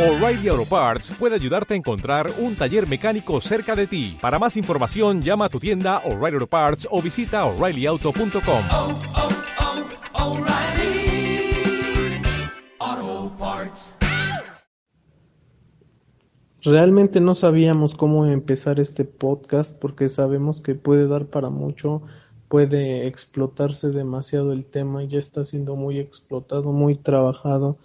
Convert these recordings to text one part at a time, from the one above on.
O'Reilly Auto Parts puede ayudarte a encontrar un taller mecánico cerca de ti. Para más información, llama a tu tienda O'Reilly Auto Parts o visita oreillyauto.com. oh, oh, O'Reilly Auto Parts. Realmente no sabíamos cómo empezar este podcast porque sabemos que puede dar para mucho, puede explotarse demasiado el tema, ya está siendo muy explotado, muy trabajado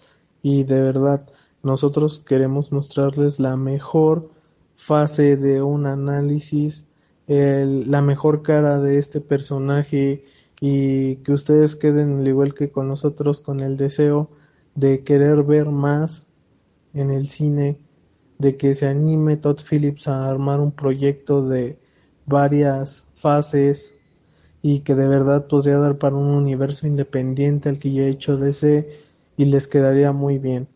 y de verdad nosotros queremos mostrarles la mejor fase de un análisis, la mejor cara de este personaje y que ustedes queden al igual que con nosotros con el deseo de querer ver más en el cine, de que se anime Todd Phillips a armar un proyecto de varias fases y que de verdad podría dar para un universo independiente al que ya ha hecho DC y les quedaría muy bien.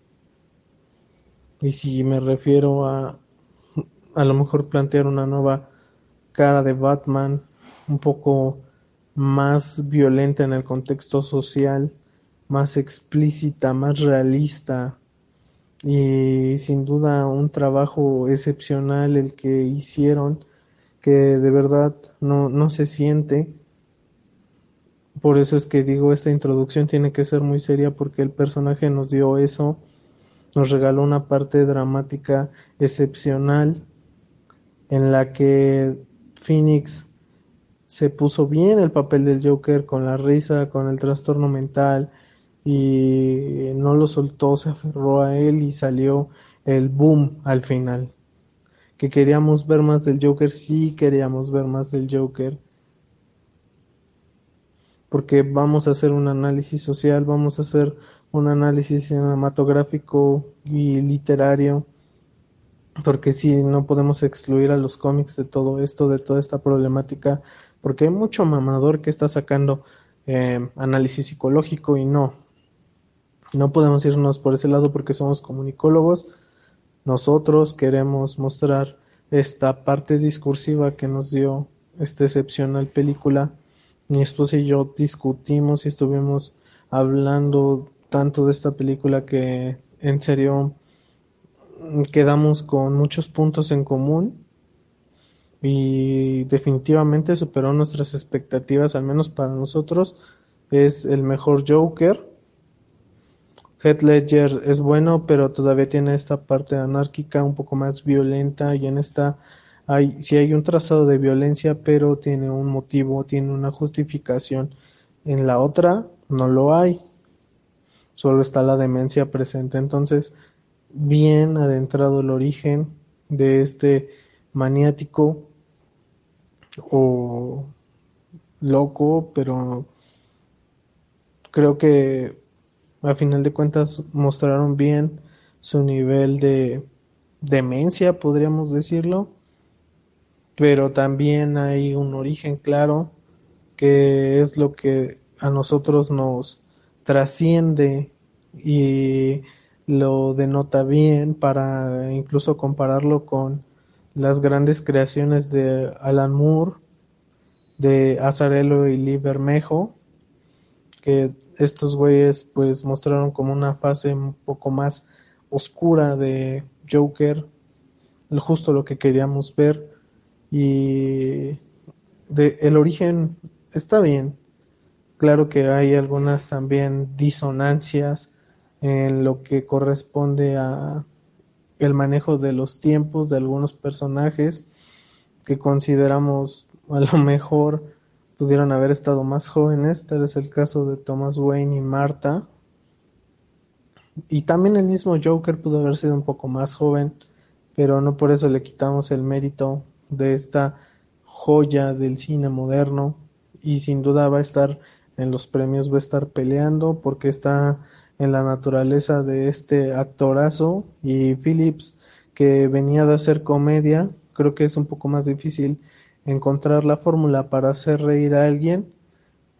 Y si me refiero a a lo mejor plantear una nueva cara de Batman, un poco más violenta en el contexto social, más explícita, más realista y sin duda un trabajo excepcional el que hicieron que de verdad no, no se siente. Por eso es que digo, esta introducción tiene que ser muy seria porque el personaje nos dio eso, nos regaló una parte dramática excepcional en la que Phoenix se puso bien el papel del Joker con la risa, con el trastorno mental y no lo soltó, se aferró a él y salió el boom al final. Que queríamos ver más del Joker, sí queríamos ver más del Joker. Porque vamos a hacer un análisis social, vamos a hacer un análisis cinematográfico y literario porque sí, no podemos excluir a los cómics de todo esto, de toda esta problemática, porque hay mucho mamador que está sacando eh, análisis psicológico y no, no podemos irnos por ese lado porque somos comunicólogos, nosotros queremos mostrar esta parte discursiva que nos dio esta excepcional película. Mi esposa y yo discutimos y estuvimos hablando tanto de esta película que en serio quedamos con muchos puntos en común y definitivamente superó nuestras expectativas, al menos para nosotros. Es el mejor Joker. Heath Ledger es bueno, pero todavía tiene esta parte anárquica un poco más violenta y en esta hay sí hay un trazado de violencia, pero tiene un motivo, tiene una justificación. En la otra no lo hay. Solo está la demencia presente. Entonces, bien adentrado el origen de este maniático o loco, pero creo que a final de cuentas mostraron bien su nivel de demencia, podríamos decirlo, pero también hay un origen claro que es lo que a nosotros nos trasciende y lo denota bien para incluso compararlo con las grandes creaciones de Alan Moore, de Azarello y Lee Bermejo, que estos güeyes pues mostraron como una fase un poco más oscura de Joker, justo lo que queríamos ver y de el origen está bien. Claro que hay algunas también disonancias en lo que corresponde a el manejo de los tiempos de algunos personajes que consideramos a lo mejor pudieron haber estado más jóvenes, tal es el caso de Thomas Wayne y Marta. Y también el mismo Joker pudo haber sido un poco más joven, pero no por eso le quitamos el mérito de esta joya del cine moderno y sin duda va a estar en los premios, va a estar peleando porque está en la naturaleza de este actorazo y Phillips que venía de hacer comedia, creo que es un poco más difícil encontrar la fórmula para hacer reír a alguien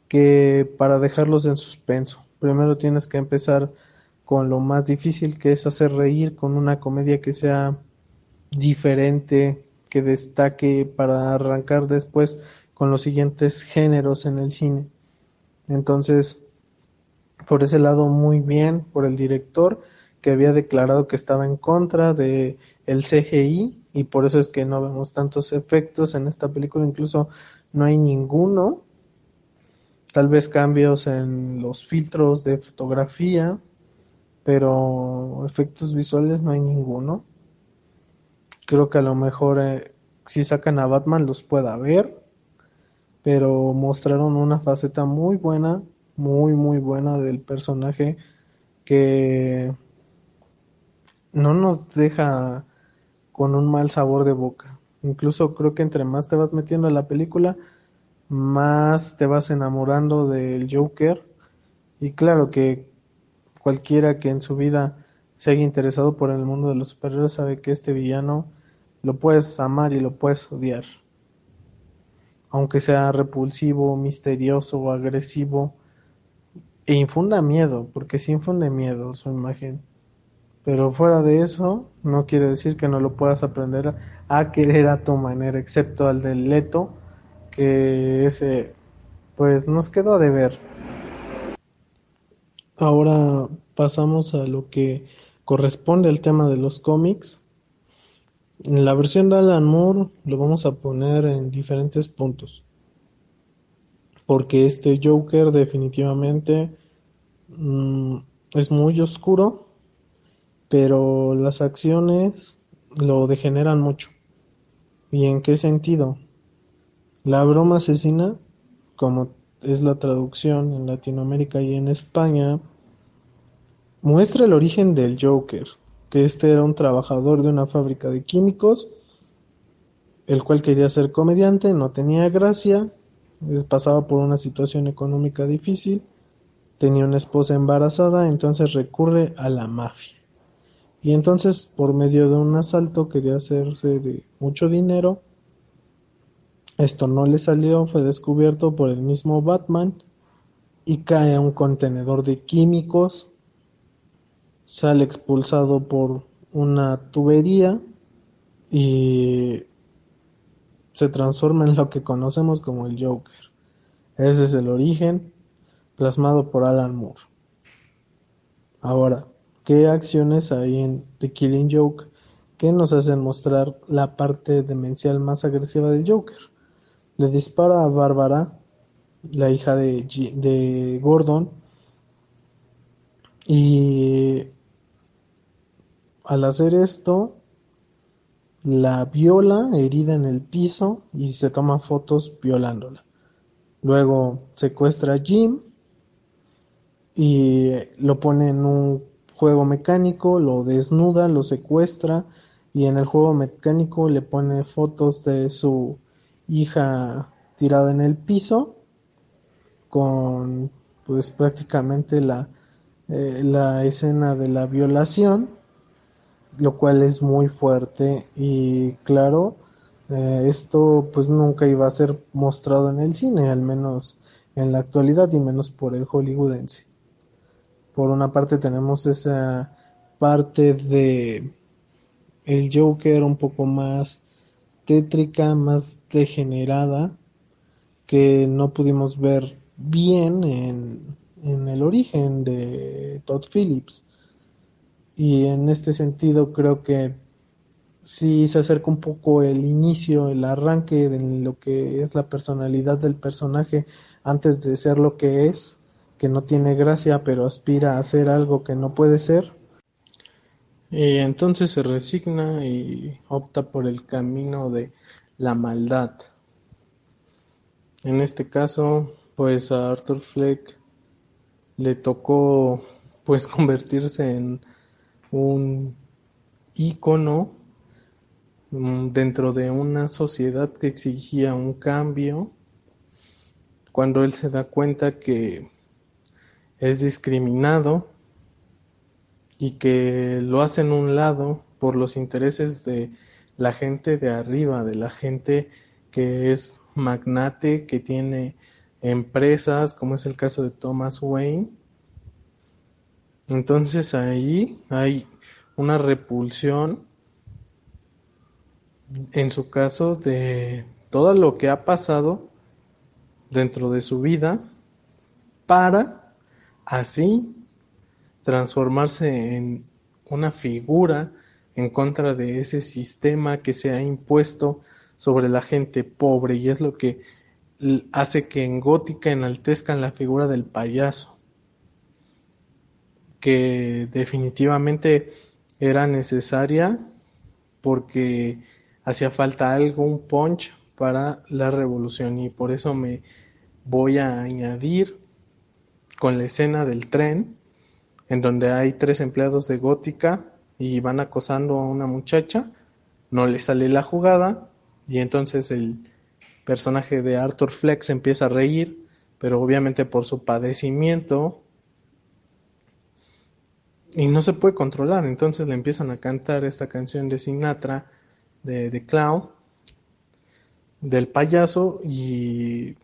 que para dejarlos en suspenso. Primero tienes que empezar con lo más difícil que es hacer reír con una comedia que sea diferente, que destaque para arrancar después con los siguientes géneros en el cine. Entonces, por ese lado muy bien por el director que había declarado que estaba en contra de el CGI y por eso es que no vemos tantos efectos en esta película, incluso no hay ninguno. Tal vez cambios en los filtros de fotografía, pero efectos visuales no hay ninguno. Creo que a lo mejor eh, si sacan a Batman los pueda ver, pero mostraron una faceta muy buena, muy muy buena del personaje que no nos deja con un mal sabor de boca. Incluso creo que entre más te vas metiendo en la película, más te vas enamorando del Joker. Y claro que cualquiera que en su vida se haya interesado por el mundo de los superhéroes sabe que este villano lo puedes amar y lo puedes odiar. Aunque sea repulsivo, misterioso, agresivo e infunda miedo, porque sí infunde miedo su imagen. Pero fuera de eso, no quiere decir que no lo puedas aprender a querer a tu manera, excepto al del Leto, que ese, pues nos quedó de ver. Ahora pasamos a lo que corresponde al tema de los cómics. En la versión de Alan Moore lo vamos a poner en diferentes puntos. Porque este Joker definitivamente mm, es muy oscuro pero las acciones lo degeneran mucho. ¿Y en qué sentido? La broma asesina, como es la traducción en Latinoamérica y en España, muestra el origen del Joker, que este era un trabajador de una fábrica de químicos, el cual quería ser comediante, no tenía gracia, pasaba por una situación económica difícil, tenía una esposa embarazada, entonces recurre a la mafia. Y entonces, por medio de un asalto, quería hacerse de mucho dinero. Esto no le salió, fue descubierto por el mismo Batman y cae un contenedor de químicos. Sale expulsado por una tubería y se transforma en lo que conocemos como el Joker. Ese es el origen plasmado por Alan Moore. Ahora, qué acciones hay en The Killing Joke que nos hacen mostrar la parte demencial más agresiva del Joker. Le dispara a Bárbara, la hija de, de Gordon, y al hacer esto, la viola herida en el piso y se toma fotos violándola. Luego secuestra a Jim y lo pone en un juego mecánico, lo desnuda, lo secuestra y en el juego mecánico le pone fotos de su hija tirada en el piso con pues prácticamente la, eh, la escena de la violación lo cual es muy fuerte y claro eh, esto pues nunca iba a ser mostrado en el cine al menos en la actualidad y menos por el hollywoodense por una parte tenemos esa parte de el Joker un poco más tétrica, más degenerada, que no pudimos ver bien en, en el origen de Todd Phillips. Y en este sentido creo que sí se acerca un poco el inicio, el arranque de lo que es la personalidad del personaje antes de ser lo que es que no tiene gracia pero aspira a hacer algo que no puede ser. Y entonces se resigna y opta por el camino de la maldad. En este caso, pues a Arthur Fleck le tocó pues convertirse en un ícono mm, dentro de una sociedad que exigía un cambio cuando él se da cuenta que es discriminado y que lo hacen un lado por los intereses de la gente de arriba, de la gente que es magnate, que tiene empresas, como es el caso de Thomas Wayne. Entonces ahí hay una repulsión, en su caso, de todo lo que ha pasado dentro de su vida para así transformarse en una figura en contra de ese sistema que se ha impuesto sobre la gente pobre y es lo que hace que en Gótica enaltezcan la figura del payaso, que definitivamente era necesaria porque hacía falta algo, un punch para la revolución y por eso me voy a añadir con la escena del tren en donde hay tres empleados de Gótica y van acosando a una muchacha, no le sale la jugada y entonces el personaje de Arthur Flex empieza a reír, pero obviamente por su padecimiento y no se puede controlar, entonces le empiezan a cantar esta canción de Sinatra de, de Clown del payaso y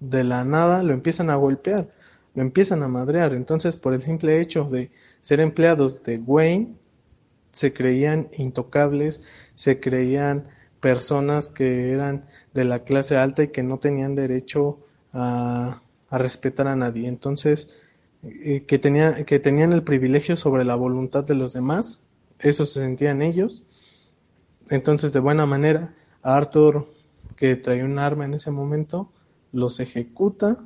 de la nada lo empiezan a golpear, lo empiezan a madrear. Entonces, por el simple hecho de ser empleados de Wayne, se creían intocables, se creían personas que eran de la clase alta y que no tenían derecho a, respetar a nadie. Entonces, eh, que, tenía, que tenían el privilegio sobre la voluntad de los demás, eso se sentían ellos. Entonces, de buena manera, Arthur, que traía un arma en ese momento, los ejecuta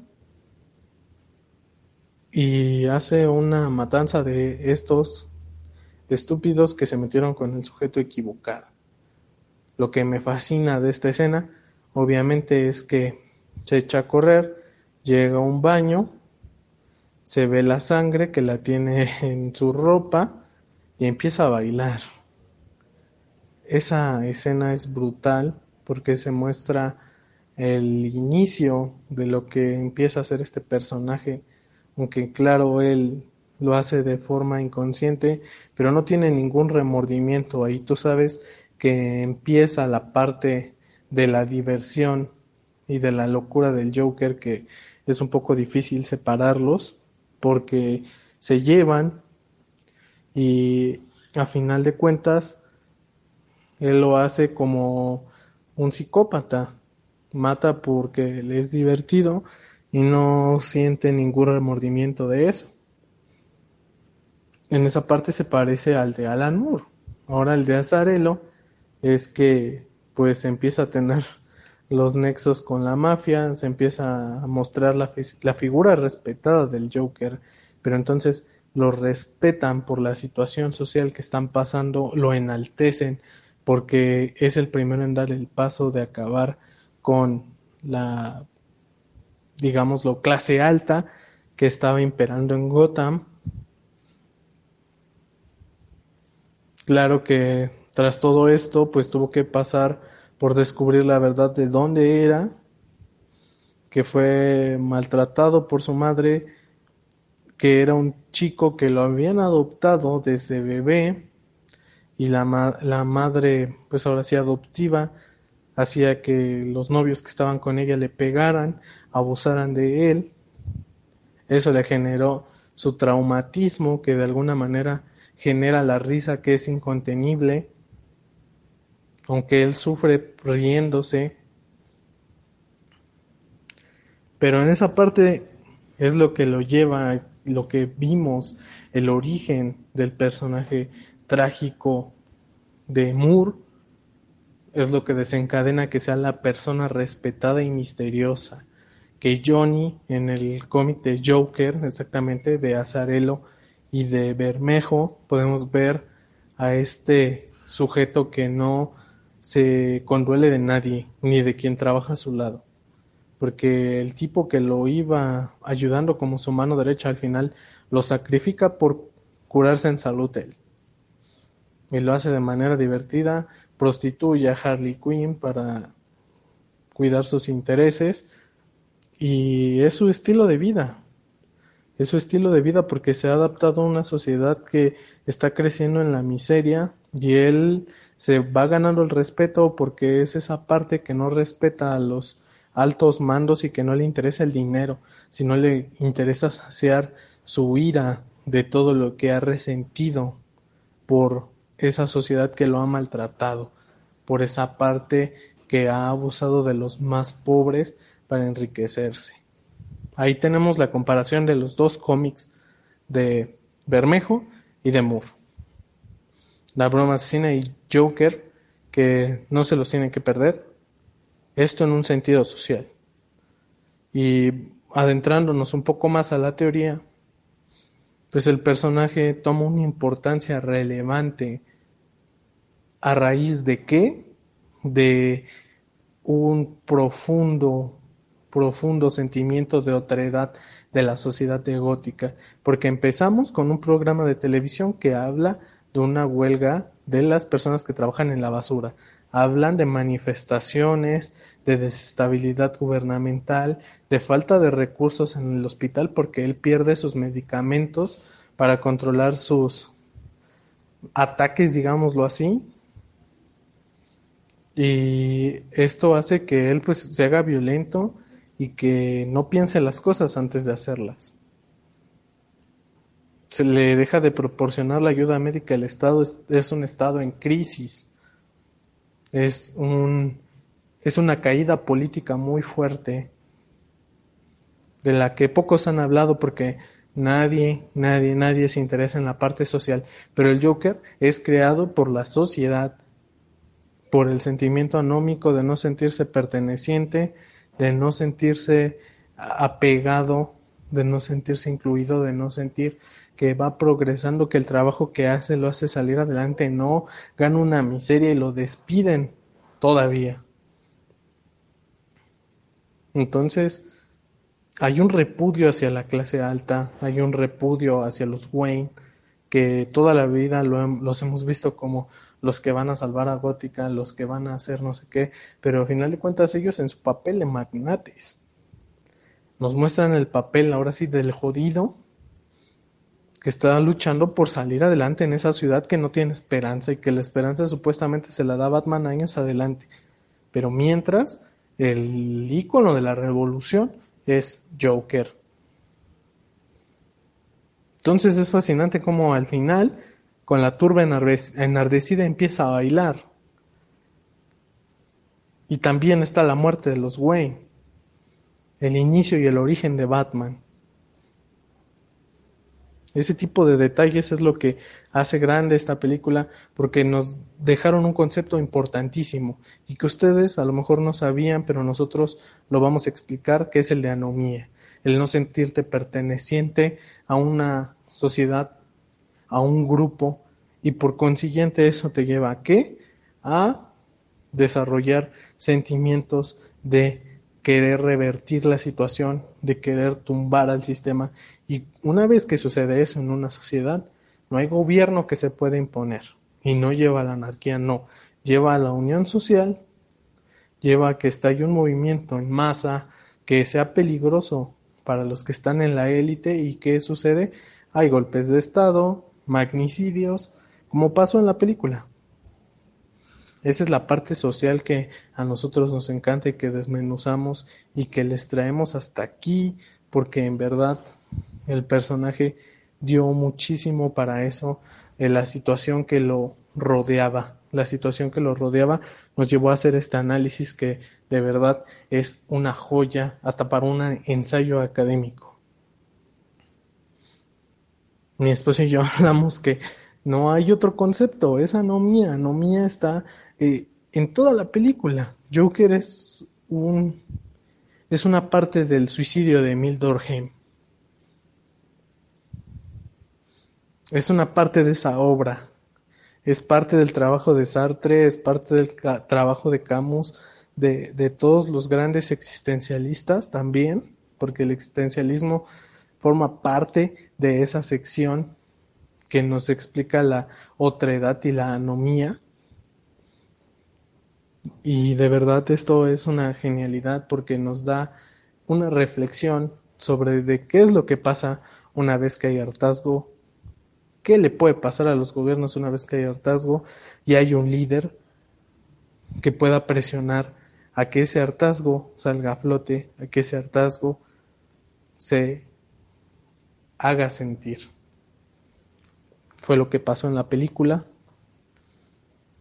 y hace una matanza de estos estúpidos que se metieron con el sujeto equivocado. Lo que me fascina de esta escena, obviamente, es que se echa a correr, llega a un baño, se ve la sangre que la tiene en su ropa y empieza a bailar. Esa escena es brutal porque se muestra el inicio de lo que empieza a ser este personaje, aunque claro, él lo hace de forma inconsciente, pero no tiene ningún remordimiento. Ahí tú sabes que empieza la parte de la diversión y de la locura del Joker, que es un poco difícil separarlos, porque se llevan y a final de cuentas él lo hace como un psicópata, mata porque le es divertido y no siente ningún remordimiento de eso. En esa parte se parece al de Alan Moore. Ahora el de Azarelo es que pues empieza a tener los nexos con la mafia, se empieza a mostrar la, figura respetada del Joker, pero entonces lo respetan por la situación social que están pasando, lo enaltecen, porque es el primero en dar el paso de acabar con la, digámoslo, clase alta que estaba imperando en Gotham. Claro que tras todo esto, pues tuvo que pasar por descubrir la verdad de dónde era, que fue maltratado por su madre, que era un chico que lo habían adoptado desde bebé y la, la madre, pues ahora sí adoptiva, hacía que los novios que estaban con ella le pegaran, abusaran de él. Eso le generó su traumatismo, que de alguna manera genera la risa que es incontenible, aunque él sufre riéndose. Pero en esa parte es lo que lo lleva, lo que vimos, el origen del personaje trágico de Moore es lo que desencadena que sea la persona respetada y misteriosa. Que Johnny en el cómic de Joker, exactamente, de Azarelo y de Bermejo, podemos ver a este sujeto que no se conduele de nadie, ni de quien trabaja a su lado. Porque el tipo que lo iba ayudando como su mano derecha al final lo sacrifica por curarse en salud él y lo hace de manera divertida, prostituye a Harley Quinn para cuidar sus intereses y es su estilo de vida. Es su estilo de vida porque se ha adaptado a una sociedad que está creciendo en la miseria y él se va ganando el respeto porque es esa parte que no respeta a los altos mandos y que no le interesa el dinero, sino le interesa saciar su ira de todo lo que ha resentido por esa sociedad que lo ha maltratado, por esa parte que ha abusado de los más pobres para enriquecerse. Ahí tenemos la comparación de los dos cómics de Bermejo y de Moore. La broma asesina y Joker, que no se los tienen que perder. Esto en un sentido social. Y adentrándonos un poco más a la teoría, pues el personaje toma una importancia relevante a raíz de qué? De un profundo, profundo sentimiento de otredad de la sociedad de gótica, porque empezamos con un programa de televisión que habla de una huelga de las personas que trabajan en la basura. Hablan de manifestaciones, de desestabilidad gubernamental, de falta de recursos en el hospital porque él pierde sus medicamentos para controlar sus ataques, digámoslo así. Y esto hace que él pues se haga violento y que no piense las cosas antes de hacerlas. Se le deja de proporcionar la ayuda médica, el estado es, es un estado en crisis. Es un es una caída política muy fuerte de la que pocos han hablado porque nadie, nadie, nadie se interesa en la parte social. Pero el Joker es creado por la sociedad, por el sentimiento anómico de no sentirse perteneciente, de no sentirse apegado, de no sentirse incluido, de no sentir que va progresando, que el trabajo que hace lo hace salir adelante, no gana una miseria y lo despiden todavía. Entonces, hay un repudio hacia la clase alta, hay un repudio hacia los Wayne, que toda la vida los hemos visto como los que van a salvar a Gótica, los que van a hacer no sé qué, pero al final de cuentas ellos en su papel de magnates nos muestran el papel ahora sí del jodido que está luchando por salir adelante en esa ciudad que no tiene esperanza y que la esperanza supuestamente se la da Batman años adelante. Pero mientras el icono de la revolución es Joker. Entonces es fascinante como al final, con la turba enardecida, empieza a bailar. Y también está la muerte de los Wayne, el inicio y el origen de Batman. Ese tipo de detalles es lo que hace grande esta película porque nos dejaron un concepto importantísimo y que ustedes a lo mejor no sabían, pero nosotros lo vamos a explicar, que es el de anomía, el no sentirte perteneciente a una sociedad, a un grupo y por consiguiente eso te lleva a qué? A desarrollar sentimientos de querer revertir la situación, de querer tumbar al sistema. Y una vez que sucede eso en una sociedad, no hay gobierno que se pueda imponer. Y no lleva a la anarquía, no. Lleva a la unión social, lleva a que estalle un movimiento en masa que sea peligroso para los que están en la élite. ¿Y qué sucede? Hay golpes de Estado, magnicidios, como pasó en la película. Esa es la parte social que a nosotros nos encanta y que desmenuzamos y que les traemos hasta aquí, porque en verdad el personaje dio muchísimo para eso, en la situación que lo rodeaba. La situación que lo rodeaba nos llevó a hacer este análisis que de verdad es una joya hasta para un ensayo académico. Mi esposo y yo hablamos que no hay otro concepto, es anomía. Anomía está eh, en toda la película. Joker es un es una parte del suicidio de Emil Durkheim. Es una parte de esa obra. Es parte del trabajo de Sartre, es parte del trabajo de Camus, de, de todos los grandes existencialistas también, porque el existencialismo forma parte de esa sección que nos explica la otredad y la anomía y de verdad esto es una genialidad porque nos da una reflexión sobre de qué es lo que pasa una vez que hay hartazgo, qué le puede pasar a los gobiernos una vez que hay hartazgo y hay un líder que pueda presionar a que ese hartazgo salga a flote, a que ese hartazgo se haga sentir. Fue lo que pasó en la película,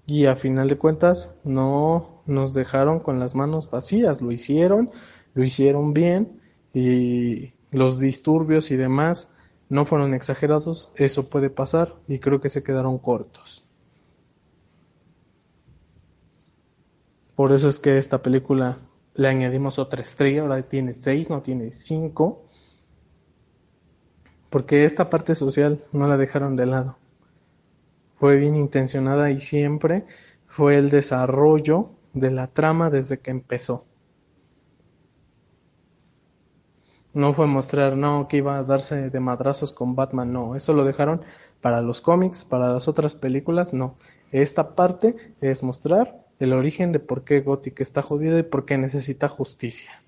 y a final de cuentas no nos dejaron con las manos vacías, lo hicieron, lo hicieron bien y los disturbios y demás no fueron exagerados, eso puede pasar y creo que se quedaron cortos. Por eso es que esta película le añadimos otra estrella, ahora tiene seis, no tiene cinco, porque esta parte social no la dejaron de lado. Fue bien intencionada y siempre fue el desarrollo de la trama desde que empezó. No fue mostrar, no, que iba a darse de madrazos con Batman, no, eso lo dejaron para los cómics, para las otras películas, no. Esta parte es mostrar el origen de por qué Gothic está jodido y por qué necesita justicia.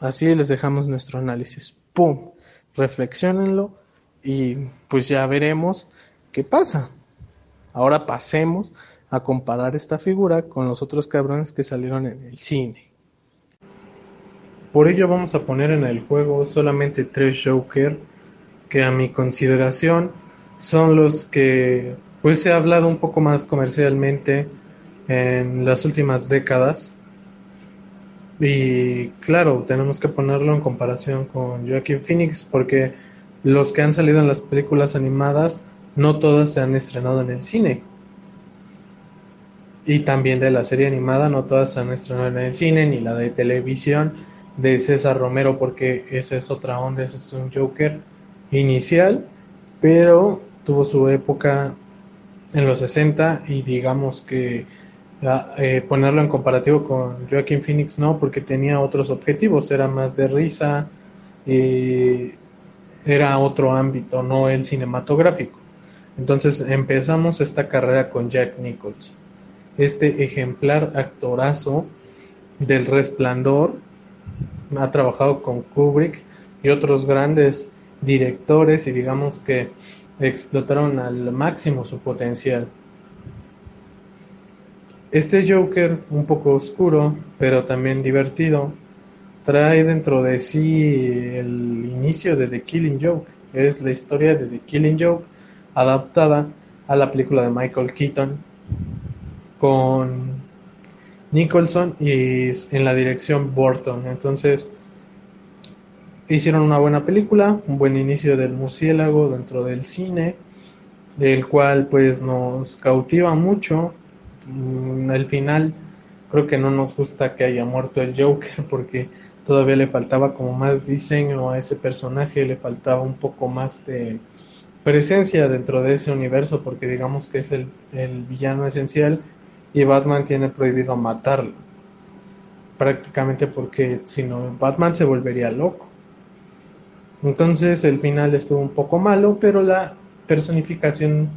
Así les dejamos nuestro análisis. ¡Pum! Reflexionenlo y pues ya veremos qué pasa. Ahora pasemos a comparar esta figura con los otros cabrones que salieron en el cine. Por ello vamos a poner en el juego solamente tres Joker que a mi consideración son los que pues se ha hablado un poco más comercialmente en las últimas décadas. Y claro, tenemos que ponerlo en comparación con Joaquin Phoenix porque los que han salido en las películas animadas no todas se han estrenado en el cine. Y también de la serie animada no todas se han estrenado en el cine ni la de televisión de César Romero porque esa es otra onda, ese es un Joker inicial, pero tuvo su época en los 60 y digamos que eh, ponerlo en comparativo con Joaquin Phoenix no, porque tenía otros objetivos, era más de risa, y era otro ámbito, no el cinematográfico. Entonces empezamos esta carrera con Jack Nicholson, este ejemplar actorazo del resplandor ha trabajado con Kubrick y otros grandes directores y digamos que explotaron al máximo su potencial. Este Joker, un poco oscuro, pero también divertido, trae dentro de sí el inicio de The Killing Joke. Es la historia de The Killing Joke adaptada a la película de Michael Keaton con Nicholson y en la dirección Burton. Entonces hicieron una buena película, un buen inicio del murciélago dentro del cine, el cual pues nos cautiva mucho. Mm, al final creo que no nos gusta que haya muerto el Joker porque todavía le faltaba como más diseño a ese personaje, le faltaba un poco más de presencia dentro de ese universo porque digamos que es el, el villano esencial y Batman tiene prohibido matarlo. Prácticamente porque si no, Batman se volvería loco. Entonces el final estuvo un poco malo, pero la personificación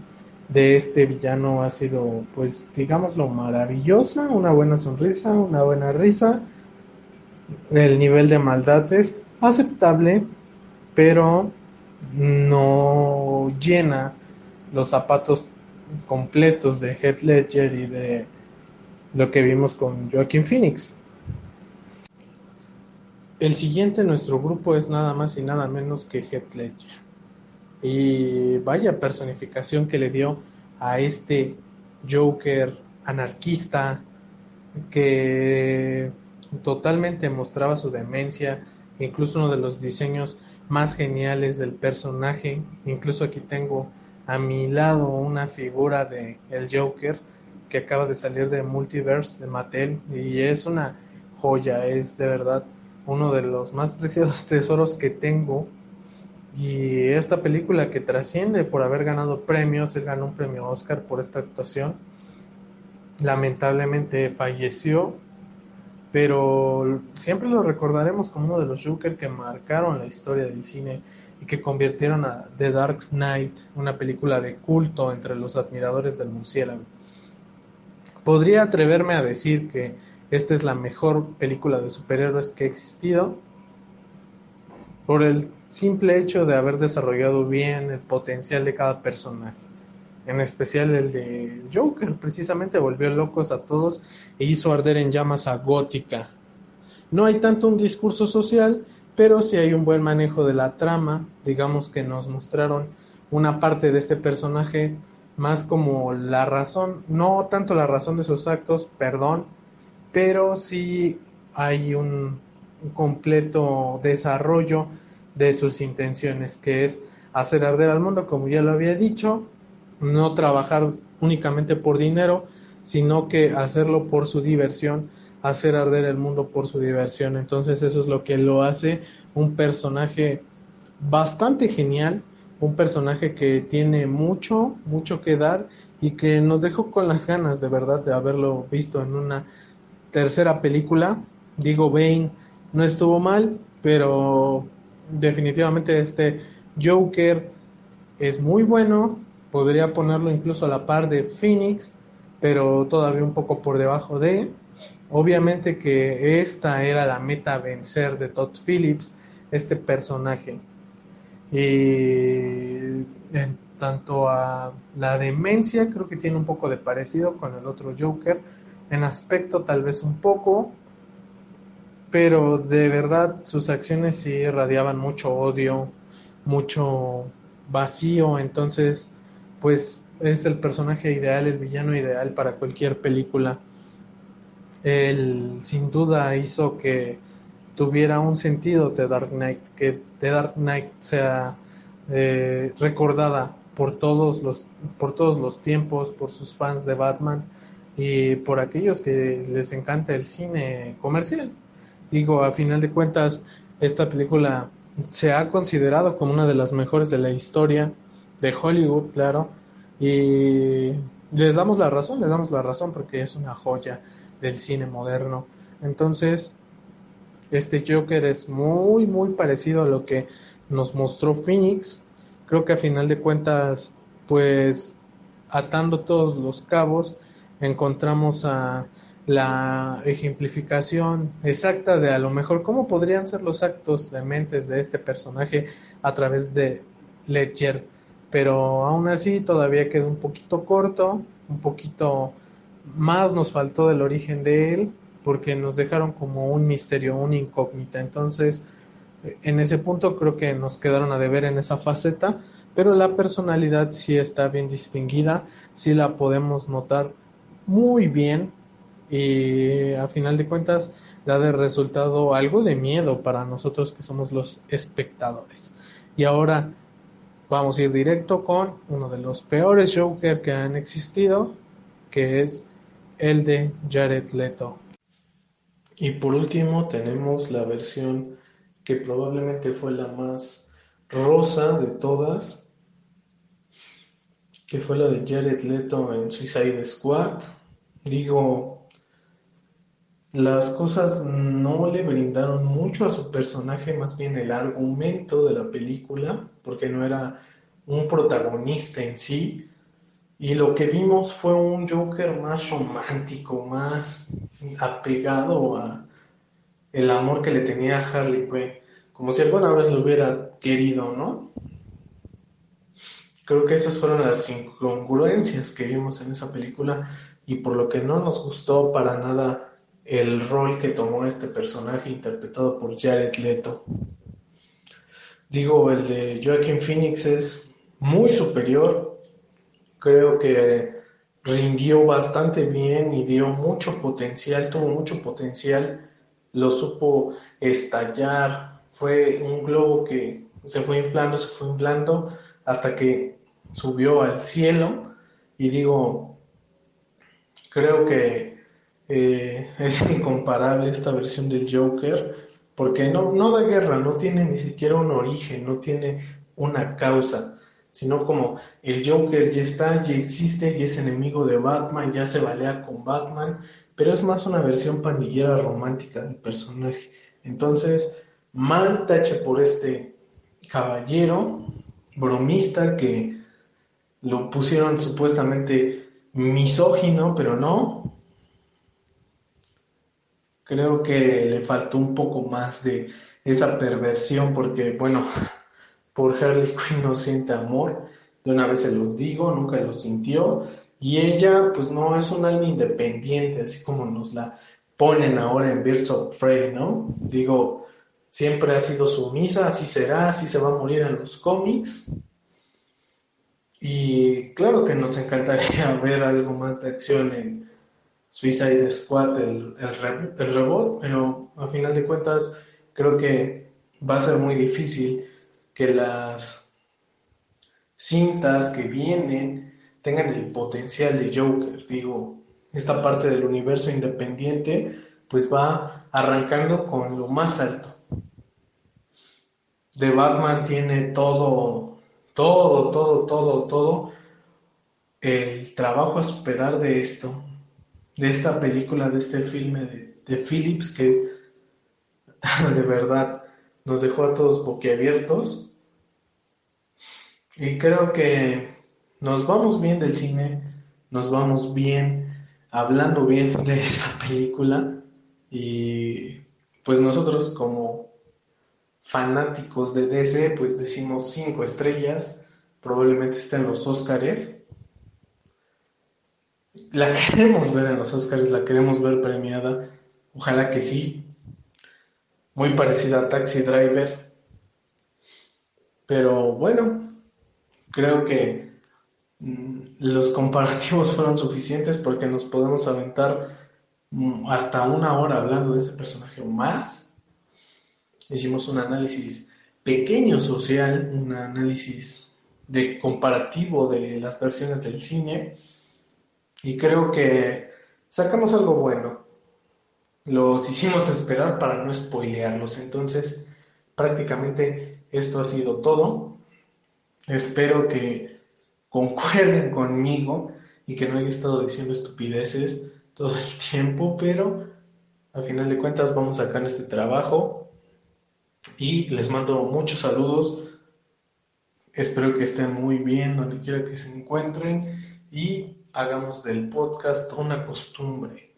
de este villano ha sido, pues, digámoslo, maravillosa, una buena sonrisa, una buena risa. El nivel de maldad es aceptable, pero no llena los zapatos completos de Heath Ledger y de lo que vimos con Joaquin Phoenix. El siguiente en nuestro grupo es nada más y nada menos que Heath Ledger. Y vaya personificación que le dio a este Joker anarquista que totalmente mostraba su demencia, incluso uno de los diseños más geniales del personaje, incluso aquí tengo a mi lado una figura de el Joker que acaba de salir de Multiverse de Mattel y es una joya, es de verdad uno de los más preciados tesoros que tengo. Y esta película que trasciende por haber ganado premios, él ganó un premio Oscar por esta actuación. Lamentablemente falleció, pero siempre lo recordaremos como uno de los Joker que marcaron la historia del cine y que convirtieron a The Dark Knight, una película de culto entre los admiradores del murciélago. Podría atreverme a decir que esta es la mejor película de superhéroes que ha existido por el simple hecho de haber desarrollado bien el potencial de cada personaje. En especial el de Joker, precisamente volvió locos a todos e hizo arder en llamas a Gótica. No hay tanto un discurso social, pero sí hay un buen manejo de la trama, digamos que nos mostraron una parte de este personaje más como la razón, no tanto la razón de sus actos, perdón, pero sí hay un, completo desarrollo de sus intenciones, que es hacer arder al mundo, como ya lo había dicho, no trabajar únicamente por dinero, sino que hacerlo por su diversión, hacer arder el mundo por su diversión. Entonces eso es lo que lo hace un personaje bastante genial, un personaje que tiene mucho, mucho que dar y que nos dejó con las ganas de verdad de haberlo visto en una tercera película. Digo, Bane no estuvo mal, pero definitivamente este Joker es muy bueno, podría ponerlo incluso a la par de Phoenix, pero todavía un poco por debajo de. Obviamente que esta era la meta vencer de Todd Phillips, este personaje. Y en tanto a la demencia, creo que tiene un poco de parecido con el otro Joker. En aspecto tal vez un poco, pero de verdad sus acciones sí irradiaban mucho odio, mucho vacío, entonces pues es el personaje ideal, el villano ideal para cualquier película. Él sin duda hizo que tuviera un sentido The Dark Knight, que The Dark Knight sea eh, recordada por todos los por todos los tiempos, por sus fans de Batman y por aquellos que les encanta el cine comercial. Digo, a final de cuentas, esta película se ha considerado como una de las mejores de la historia de Hollywood, claro, y les damos la razón, les damos la razón porque es una joya del cine moderno. Entonces, este Joker es muy, muy parecido a lo que nos mostró Phoenix. Creo que a final de cuentas, pues atando todos los cabos, encontramos a la ejemplificación exacta de a lo mejor cómo podrían ser los actos de mentes de este personaje a través de Ledger pero aún así todavía queda un poquito corto, un poquito más nos faltó del origen de él, porque nos dejaron como un misterio, una incógnita. Entonces, en ese punto creo que nos quedaron a deber en esa faceta, pero la personalidad sí está bien distinguida, sí la podemos notar muy bien y a final de cuentas da de resultado algo de miedo para nosotros que somos los espectadores. Y ahora vamos a ir directo con uno de los peores Joker que han existido, que es el de Jared Leto. Y por último tenemos la versión que probablemente fue la más rosa de todas, que fue la de Jared Leto en Suicide Squad. Digo, las cosas no le brindaron mucho a su personaje, más bien el argumento de la película, porque no era un protagonista en sí. Y lo que vimos fue un Joker más romántico, más apegado a el amor que le tenía a Harley Quinn, como si alguna vez lo hubiera querido, ¿no? Creo que esas fueron las incongruencias que vimos en esa película y por lo que no nos gustó para nada el rol que tomó este personaje interpretado por Jared Leto. Digo, el de Joaquin Phoenix es muy superior. Creo que rindió bastante bien y dio mucho potencial, tuvo mucho potencial, lo supo estallar. Fue un globo que se fue inflando, se fue inflando hasta que subió al cielo. Y digo, creo que eh, es incomparable esta versión del Joker, porque no, no da guerra, no tiene ni siquiera un origen, no tiene una causa, sino como el Joker ya está, ya existe, y es enemigo de Batman, ya se balea con Batman, pero es más una versión pandillera romántica del personaje. Entonces, mal tache por este caballero bromista que lo pusieron supuestamente misógino, pero no, Creo que le faltó un poco más de esa perversión porque, bueno, por Harley Quinn no siente amor, de una vez se los digo, nunca lo sintió, y ella pues no es un alma independiente, así como nos la ponen ahora en Birds of Prey, ¿no? Digo, siempre ha sido sumisa, así será, así se va a morir en los cómics. Y claro que nos encantaría ver algo más de acción en, Suicide Squad, el, el, pero a final de cuentas creo que va a ser muy difícil que las cintas que vienen tengan el potencial de Joker. Digo, esta parte del universo independiente, pues va arrancando con lo más alto. The Batman tiene todo, todo, todo, todo, todo el trabajo a esperar de esto, de esta película, de este filme de, de Phillips que de verdad nos dejó a todos boquiabiertos. Y creo que nos vamos bien del cine, nos vamos bien hablando bien de esa película y pues nosotros como fanáticos de DC pues decimos cinco estrellas, probablemente está en los Óscares. La queremos ver en los Óscares, la queremos ver premiada, ojalá que sí. Muy parecida a Taxi Driver. Pero bueno, creo que mm, los comparativos fueron suficientes porque nos podemos aventar mm, hasta una hora hablando de ese personaje o más. Hicimos un análisis pequeño social, un análisis de comparativo de las versiones del cine y creo que sacamos algo bueno. Los hicimos esperar para no spoilearlos, entonces prácticamente esto ha sido todo. Espero que concuerden conmigo y que no haya estado diciendo estupideces todo el tiempo, pero a final de cuentas vamos a sacar este trabajo y les mando muchos saludos. Espero que estén muy bien donde quiera que se encuentren y hagamos del podcast una costumbre.